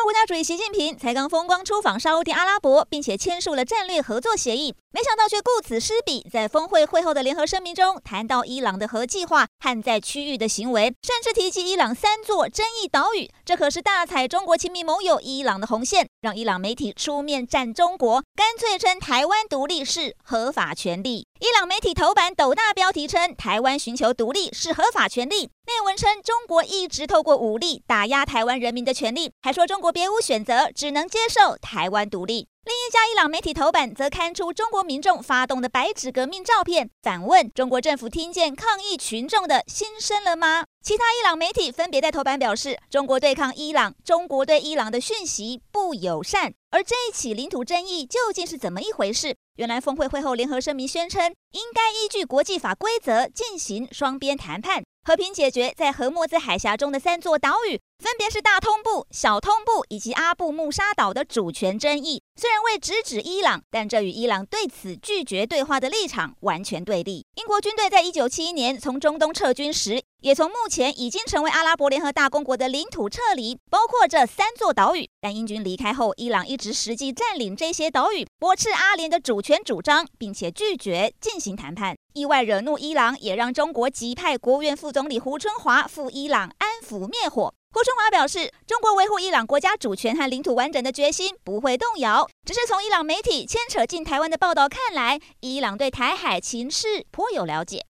国国家主席习近平才刚风光出访沙乌地阿拉伯，并且签署了战略合作协议，没想到却顾此失彼，在峰会会后的联合声明中谈到伊朗的核计划和在区域的行为，甚至提及伊朗三座争议岛屿，这可是大踩中国亲密盟友伊朗的红线，让伊朗媒体出面战中国，干脆称台湾独立是合法权利。伊朗媒体头版斗大标题称，台湾寻求独立是合法权利。内文称，中国一直透过武力打压台湾人民的权利，还说中国别无选择，只能接受台湾独立。另一家伊朗媒体头版则刊出中国民众发动的白纸革命照片，反问中国政府听见抗议群众的心声了吗？其他伊朗媒体分别在头版表示，中国对抗伊朗，中国对伊朗的讯息不友善。而这一起领土争议究竟是怎么一回事？原来峰会会后联合声明宣称，应该依据国际法规则进行双边谈判，和平解决在荷默兹海峡中的三座岛屿。分别是大通布、小通布以及阿布穆沙岛的主权争议，虽然未直指伊朗，但这与伊朗对此拒绝对话的立场完全对立。英国军队在一九七一年从中东撤军时，也从目前已经成为阿拉伯联合大公国的领土撤离，包括这三座岛屿。但英军离开后，伊朗一直实际占领这些岛屿，驳斥阿联的主权主张，并且拒绝进行谈判，意外惹怒伊朗，也让中国急派国务院副总理胡春华赴伊朗安抚灭火。胡春华表示，中国维护伊朗国家主权和领土完整的决心不会动摇。只是从伊朗媒体牵扯进台湾的报道看来，伊朗对台海情势颇有了解。